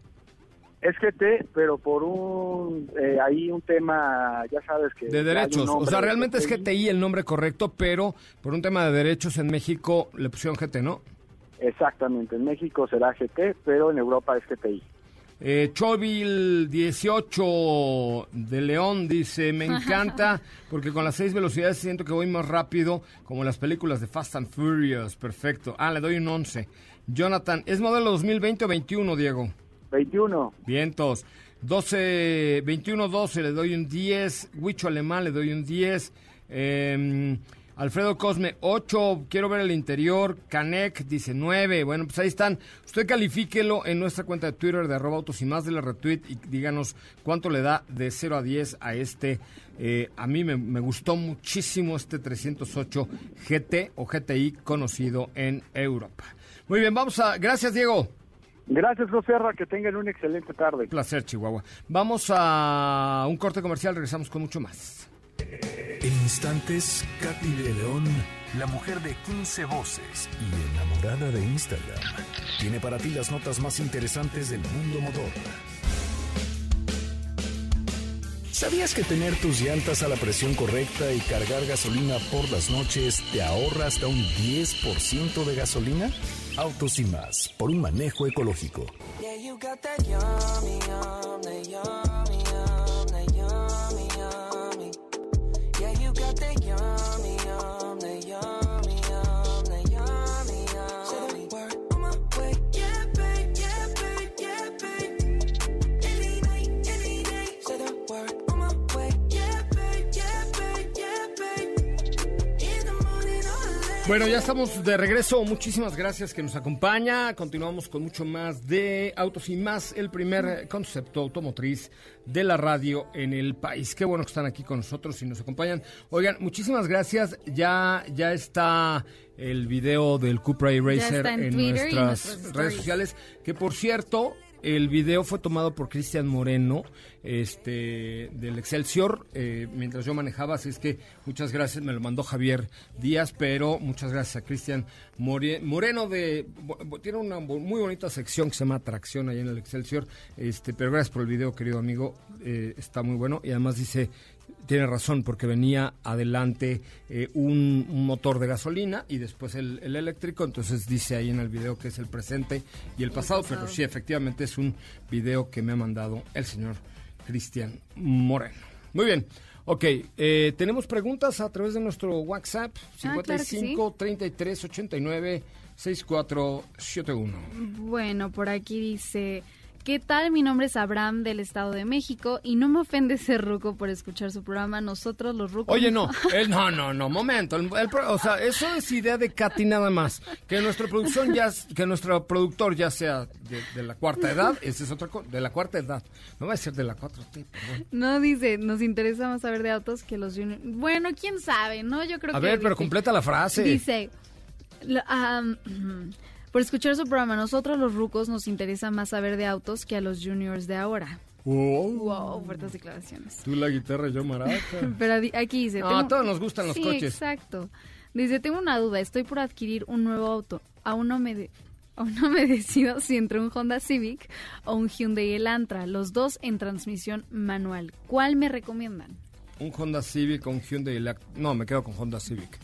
Es GT, pero por un eh, ahí un tema, ya sabes que De derechos. O sea, realmente es. GTI el nombre correcto, pero por un tema de derechos en México le pusieron GT, ¿no? Exactamente, en México será GT, pero en Europa es GTI. Eh, Chovil 18 de León dice, me encanta porque con las seis velocidades siento que voy más rápido como las películas de Fast and Furious. Perfecto. Ah, le doy un 11. Jonathan, ¿es modelo 2020 o 21, Diego? 21. Vientos. 12, 21, 12, le doy un 10. Huicho Alemán, le doy un 10. Eh, Alfredo Cosme, 8. Quiero ver el interior. Canek, dice 9. Bueno, pues ahí están. Usted califíquelo en nuestra cuenta de Twitter de arroba autos y más de la retweet y díganos cuánto le da de 0 a 10 a este. eh, a mí me, me gustó muchísimo este 308 GT o GTI conocido en Europa. Muy bien, vamos a... Gracias, Diego. Gracias, José Arra, que tengan una excelente tarde. Un placer, Chihuahua. Vamos a un corte comercial, regresamos con mucho más. En instantes, Katy de León, la mujer de 15 voces y enamorada de Instagram, tiene para ti las notas más interesantes del mundo motor. ¿Sabías que tener tus llantas a la presión correcta y cargar gasolina por las noches te ahorra hasta un 10% de gasolina? Autos y más, por un manejo ecológico. Got that Bueno, ya estamos de regreso. Muchísimas gracias que nos acompaña. Continuamos con mucho más de Autos y más, el primer concepto automotriz de la radio en el país. Qué bueno que están aquí con nosotros y nos acompañan. Oigan, muchísimas gracias. Ya, ya está el video del Cupra Racer en nuestras redes sociales. Que por cierto, el video fue tomado por Cristian Moreno, este, del Excelsior, eh, mientras yo manejaba, así es que muchas gracias, me lo mandó Javier Díaz, pero muchas gracias a Cristian More- Moreno de, tiene una muy bonita sección que se llama Atracción ahí en el Excelsior, este, pero gracias por el video, querido amigo, eh, está muy bueno, y además dice, tiene razón, porque venía adelante eh, un, un motor de gasolina y después el, el eléctrico, entonces dice ahí en el video que es el presente y el pasado, pero sí, efectivamente es un video que me ha mandado el señor Cristian Moreno. Muy bien. Ok, eh, tenemos preguntas a través de nuestro WhatsApp Ah, claro que sí. 55 33 89 6471. Bueno, por aquí dice, ¿qué tal? Mi nombre es Abraham del Estado de México y no me ofende ser ruco por escuchar su programa. Nosotros los rucos... Oye, no, el- no, no, no, momento. el- el pro- o sea, eso es idea de Katy nada más. Que nuestra producción ya, que nuestro productor ya sea de, de la cuarta edad, esa es otra cosa, de la cuarta edad. No va a ser de la 4T, perdón. No dice, nos interesa más saber de autos que los juniors. Bueno, quién sabe, ¿no? Yo creo A que... ver, pero dice- completa la frase. Dice, por escuchar su programa, nosotros los rucos nos interesa más saber de autos que a los juniors de ahora. Wow. Wow, fuertes declaraciones. Tú la guitarra, yo maraca. Pero aquí dice... No, a todos nos gustan los Sí, coches. exacto. Dice, tengo una duda, estoy por adquirir un nuevo auto. Aún no me... de- Aún no me decido si entre un Honda Civic o un Hyundai Elantra, los dos en transmisión manual. ¿Cuál me recomiendan? Un Honda Civic, un Hyundai Elect- No, me quedo con Honda Civic.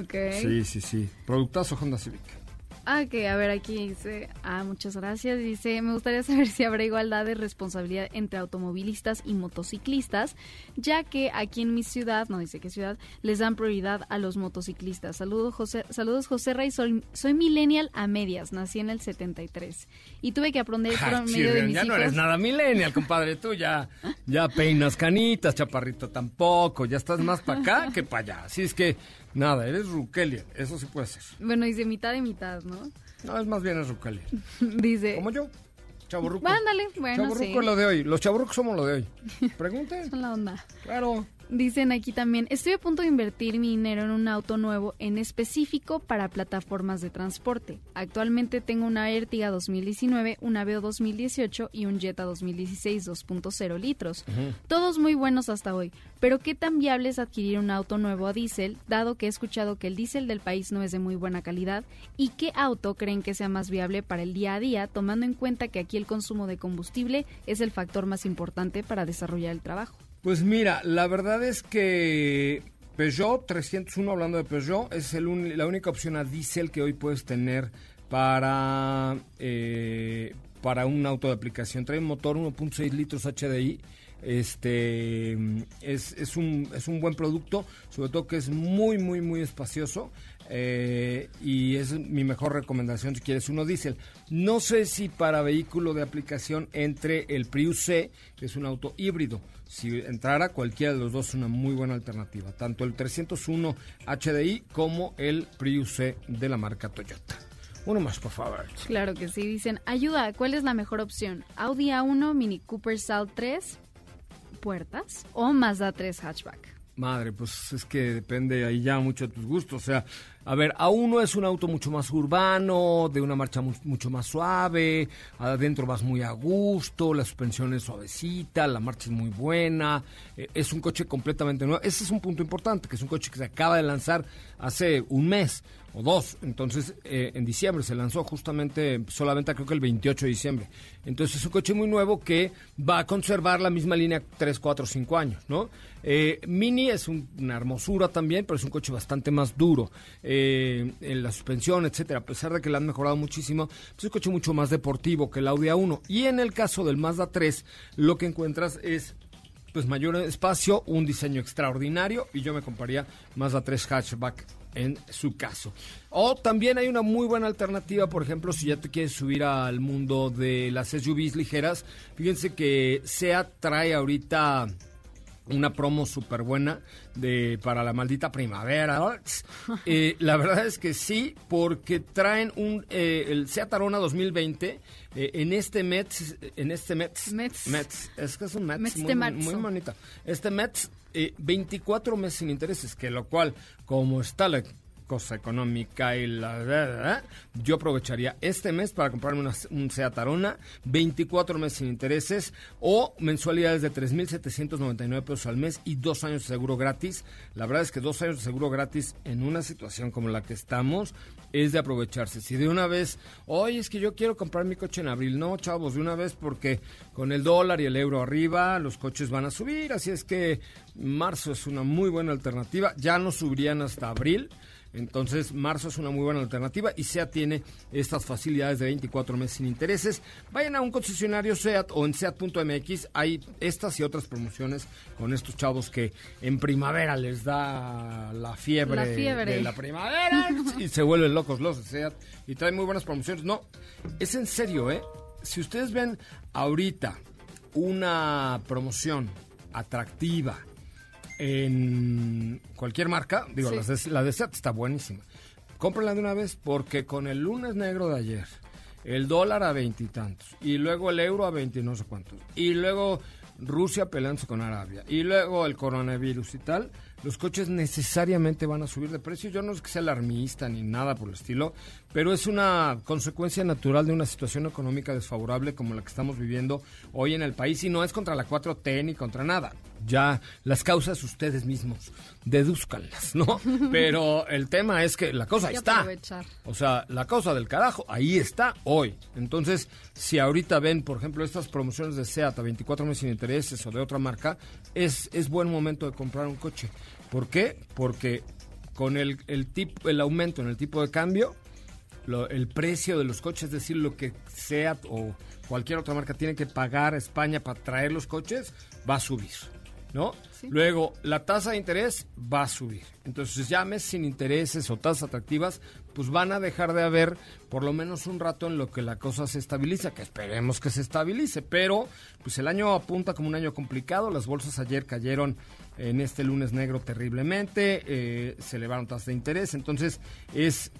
Ok. Sí, sí, sí. Productazo Honda Civic. Ah, que a ver, aquí dice, ah, muchas gracias. Dice, me gustaría saber si habrá igualdad de responsabilidad entre automovilistas y motociclistas, ya que aquí en mi ciudad, no dice qué ciudad, les dan prioridad a los motociclistas. Saludos, José, saludos, José Rey, soy, soy millennial a medias, nací en el 73 y tuve que aprender por Ah, medio de mis ya hijos. no eres nada millennial, compadre. Tú ya, ya peinas canitas, chaparrito tampoco. Ya estás más para acá que para allá. Así es que, nada, eres Rukelia. Eso sí puede ser. Bueno, dice mitad y mitad, ¿no? No, es más bien es Rukelia. dice, Como yo, chaburruco. Ándale, bueno, Chaburruco sí. es lo de hoy. Los chaburrucos somos lo de hoy. Pregunte. son la onda. Claro. Dicen aquí también, estoy a punto de invertir mi dinero en un auto nuevo en específico para plataformas de transporte. Actualmente tengo una Ertiga 2019, una Veo 2018 y un Jetta 2016 2.0 litros. Todos muy buenos hasta hoy. Pero ¿qué tan viable es adquirir un auto nuevo a diésel, dado que he escuchado que el diésel del país no es de muy buena calidad? ¿Y qué auto creen que sea más viable para el día a día, tomando en cuenta que aquí el consumo de combustible es el factor más importante para desarrollar el trabajo? Pues mira, la verdad es que Peugeot 301, hablando de Peugeot, es la única opción a diésel que hoy puedes tener para, eh, para un auto de aplicación. Trae un motor 1.6 litros HDI. Este es, es, un, es un buen producto, sobre todo que es muy, muy, muy espacioso. Eh, y es mi mejor recomendación si quieres uno diésel. No sé si para vehículo de aplicación entre el Prius C, que es un auto híbrido. Si entrara cualquiera de los dos es una muy buena alternativa, tanto el 301 HDI como el Prius C de la marca Toyota. Uno más, por favor. Claro que sí, dicen, ayuda, ¿cuál es la mejor opción? ¿Audi A1, Mini Cooper Salt 3, puertas o Mazda 3 hatchback? Madre, pues es que depende ahí ya mucho de tus gustos. O sea, a ver, A1 es un auto mucho más urbano, de una marcha mu- mucho más suave, adentro vas muy a gusto, la suspensión es suavecita, la marcha es muy buena, eh, es un coche completamente nuevo. Ese es un punto importante, que es un coche que se acaba de lanzar hace un mes o dos. Entonces, eh, en diciembre se lanzó justamente, venta creo que el 28 de diciembre. Entonces, es un coche muy nuevo que va a conservar la misma línea 3, 4, 5 años, ¿no? Eh, Mini es un- una hermosura también, pero es un coche bastante más duro. Eh, en la suspensión, etcétera, a pesar de que le han mejorado muchísimo, pues es un coche mucho más deportivo que el Audi A1. Y en el caso del Mazda 3, lo que encuentras es pues mayor espacio, un diseño extraordinario y yo me compraría Mazda 3 hatchback en su caso. O también hay una muy buena alternativa, por ejemplo, si ya te quieres subir al mundo de las SUVs ligeras, fíjense que SEAT trae ahorita una promo súper buena de para la maldita primavera. Eh, la verdad es que sí, porque traen un eh, el Seat Arona 2020 eh, en este Mets, en este Mets, Mets. es que es un Mets, Mets muy, muy, bonita. Este Mets, eh, 24 meses sin intereses, que lo cual, como está la cosa económica y la... la, yo aprovecharía este mes para comprarme una- un Seat Arona, 24 meses sin intereses o mensualidades de 3.799 pesos al mes y dos años de seguro gratis. La verdad es que dos años de seguro gratis en una situación como la que estamos es de aprovecharse. Si de una vez, oye, es que yo quiero comprar mi coche en abril, no, chavos, de una vez porque con el dólar y el euro arriba los coches van a subir, así es que marzo es una muy buena alternativa, ya no subirían hasta abril. Entonces, marzo es una muy buena alternativa y SEAT tiene estas facilidades de 24 meses sin intereses. Vayan a un concesionario SEAT o en SEAT.mx. Hay estas y otras promociones con estos chavos que en primavera les da la fiebre, La fiebre. de la primavera y se vuelven locos los de SEAT y traen muy buenas promociones. No, es en serio, ¿eh? Si ustedes ven ahorita una promoción atractiva en cualquier marca, digo, Sí. las de- la de está buenísima. Cómprenla de una vez porque con el lunes negro de ayer, el dólar a veintitantos, y, luego el euro a veinte no sé cuántos, y luego Rusia peleándose con Arabia, y luego el coronavirus y tal, los coches necesariamente van a subir de precio. Yo no es que sea alarmista ni nada por el estilo, pero es una consecuencia natural de una situación económica desfavorable como la que estamos viviendo hoy en el país y no es contra la 4T ni contra nada. Ya las causas ustedes mismos, deduzcanlas, ¿no? Pero el tema es que la cosa está. aprovechar. O sea, la cosa del carajo, ahí está hoy. Entonces, si ahorita ven, por ejemplo, estas promociones de SEAT a 24 meses sin intereses o de otra marca, es, es buen momento de comprar un coche. ¿Por qué? Porque con el, el, tipo, el aumento en el tipo de cambio, lo- el precio de los coches, es decir, lo que SEAT o cualquier otra marca tiene que pagar a España para traer los coches, va a subir. ¿No? Luego, la tasa de interés va a subir. Entonces, llames sin intereses o tasas atractivas, pues van a dejar de haber por lo menos un rato en lo que la cosa se estabiliza, que esperemos que se estabilice. Pero, pues el año apunta como un año complicado. Las bolsas ayer cayeron en este lunes negro terriblemente, eh, se elevaron tasas de interés. Entonces, es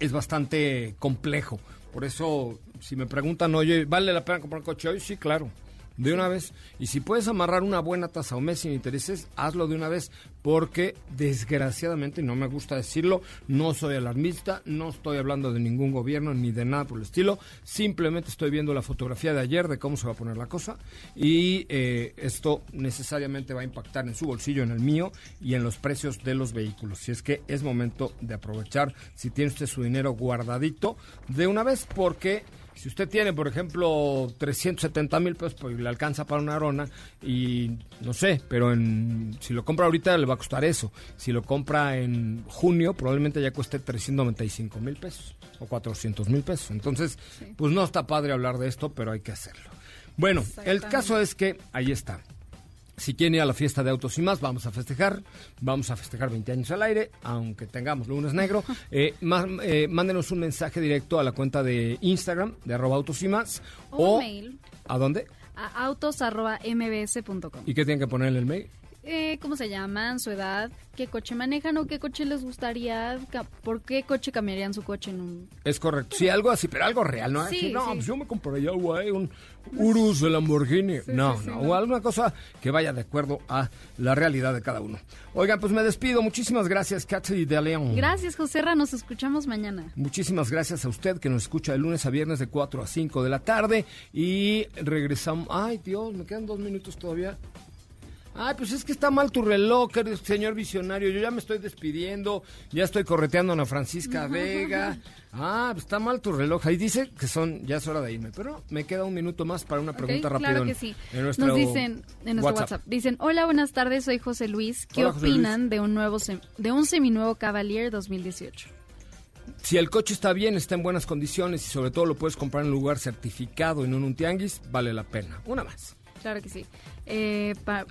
es bastante complejo. Por eso, si me preguntan, oye, ¿vale la pena comprar un coche hoy? Sí, claro. De una vez. Y si puedes amarrar una buena tasa o mes sin intereses, hazlo de una vez. Porque, desgraciadamente, y no me gusta decirlo, no soy alarmista, no estoy hablando de ningún gobierno ni de nada por el estilo. Simplemente estoy viendo la fotografía de ayer de cómo se va a poner la cosa. Y eh, esto necesariamente va a impactar en su bolsillo, en el mío y en los precios de los vehículos. Si es que es momento de aprovechar, si tiene usted su dinero guardadito, de una vez, porque si usted tiene, por ejemplo, 370 mil pesos, pues le alcanza para una arona y no sé, pero en, si lo compra ahorita le va a costar eso. Si lo compra en junio, probablemente ya cueste 395 mil pesos o 400 mil pesos. Entonces, pues no está padre hablar de esto, pero hay que hacerlo. Bueno, el caso es que ahí está. Si quieren ir a la fiesta de autos y más, vamos a festejar. Vamos a festejar 20 años al aire, aunque tengamos lunes negro. Eh, eh, mándenos un mensaje directo a la cuenta de Instagram, de arroba autos y más. O mail. ¿A dónde? A autos.mbs.com. ¿Y qué tienen que poner en el mail? Eh, ¿Cómo se llaman? ¿Su edad? ¿Qué coche manejan o qué coche les gustaría? ¿Por qué coche cambiarían su coche en un...? Es correcto. Sí, algo así, pero algo real, ¿no? Sí, Así, no, sí. pues yo me compraría, güey, un Urus de Lamborghini. sí, no, no. o alguna cosa que vaya de acuerdo a la realidad de cada uno. Oigan, pues me despido. Muchísimas gracias, Katy de León. Gracias, José Ra. Nos escuchamos mañana. Muchísimas gracias a usted que nos escucha de lunes a viernes de 4 a 5 de la tarde y regresamos. Ay, Dios, me quedan dos minutos todavía. Ay, pues es que está mal tu reloj, señor visionario. Yo ya me estoy despidiendo, ya estoy correteando a Ana Francisca Vega. Ah, pues está mal tu reloj. Ahí dice que son, ya es hora de irme. Pero me queda un minuto más para una pregunta rápida. Claro que sí. en nuestro Nos dicen en nuestro WhatsApp. Dicen, hola, buenas tardes, soy José Luis. ¿Qué Hola, opinan de un nuevo sem- de un seminuevo Cavalier 2018? Si el coche está bien, está en buenas condiciones y sobre todo lo puedes comprar en un lugar certificado y no en un tianguis, vale la pena. Una más. Claro que sí. Eh, pa-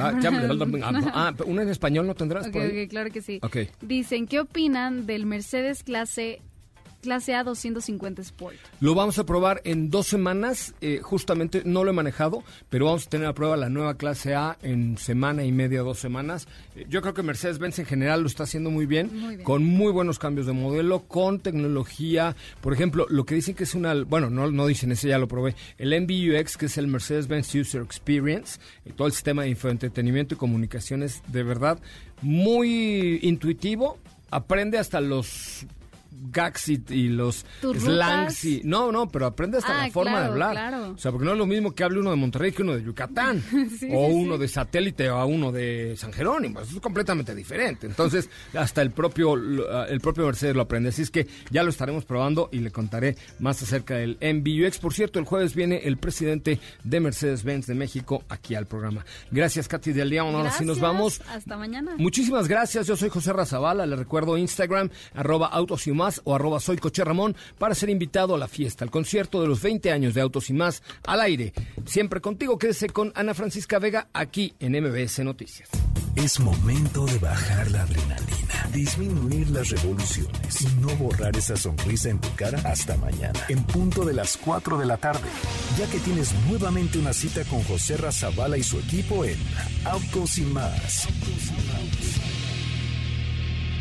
Va, llámale. Ah, ¿una en español no tendrás Ok, por ahí? ok, claro que sí. Ok. Dicen, ¿qué opinan del Mercedes clase clase A 250 Sport? Lo vamos a probar en dos semanas. eh, justamente no lo he manejado, pero vamos a tener a prueba la nueva clase A en semana y media, dos semanas. Eh, yo creo que Mercedes-Benz en general lo está haciendo muy bien, Muy bien. con muy buenos cambios de modelo, con tecnología. Por ejemplo, lo que dicen que es una. Bueno, no, no dicen, ese ya lo probé. El MBUX, que es el Mercedes-Benz User Experience, y todo el sistema de infoentretenimiento y comunicaciones, de verdad, muy intuitivo aprende hasta los gags y, y los ¿Tus slangs y no no pero aprende hasta Ah, la forma de hablar. claro. o sea porque no es lo mismo que hable uno de Monterrey que uno de Yucatán. Sí, o sí, uno sí. de satélite o a uno de San Jerónimo. Eso es completamente diferente. Entonces hasta el propio lo- el propio Mercedes lo aprende. Así es que ya lo estaremos probando y le contaré más acerca del MBUX por cierto el jueves viene el presidente de Mercedes-Benz de México aquí al programa. Gracias Katy del León. Ahora sí nos vamos. Hasta mañana. Muchísimas gracias, yo soy José Razabala, le recuerdo Instagram, arroba autos y más o arroba soy coche Ramón para ser invitado a la fiesta, al concierto de los 20 años de Autos y más al aire. Siempre contigo, quédese con Ana Francisca Vega aquí en MBS Noticias. Es momento de bajar la adrenalina, disminuir las revoluciones y no borrar esa sonrisa en tu cara hasta mañana, en punto de las 4 de la tarde, ya que tienes nuevamente una cita con José Razabala y su equipo en Autos y más.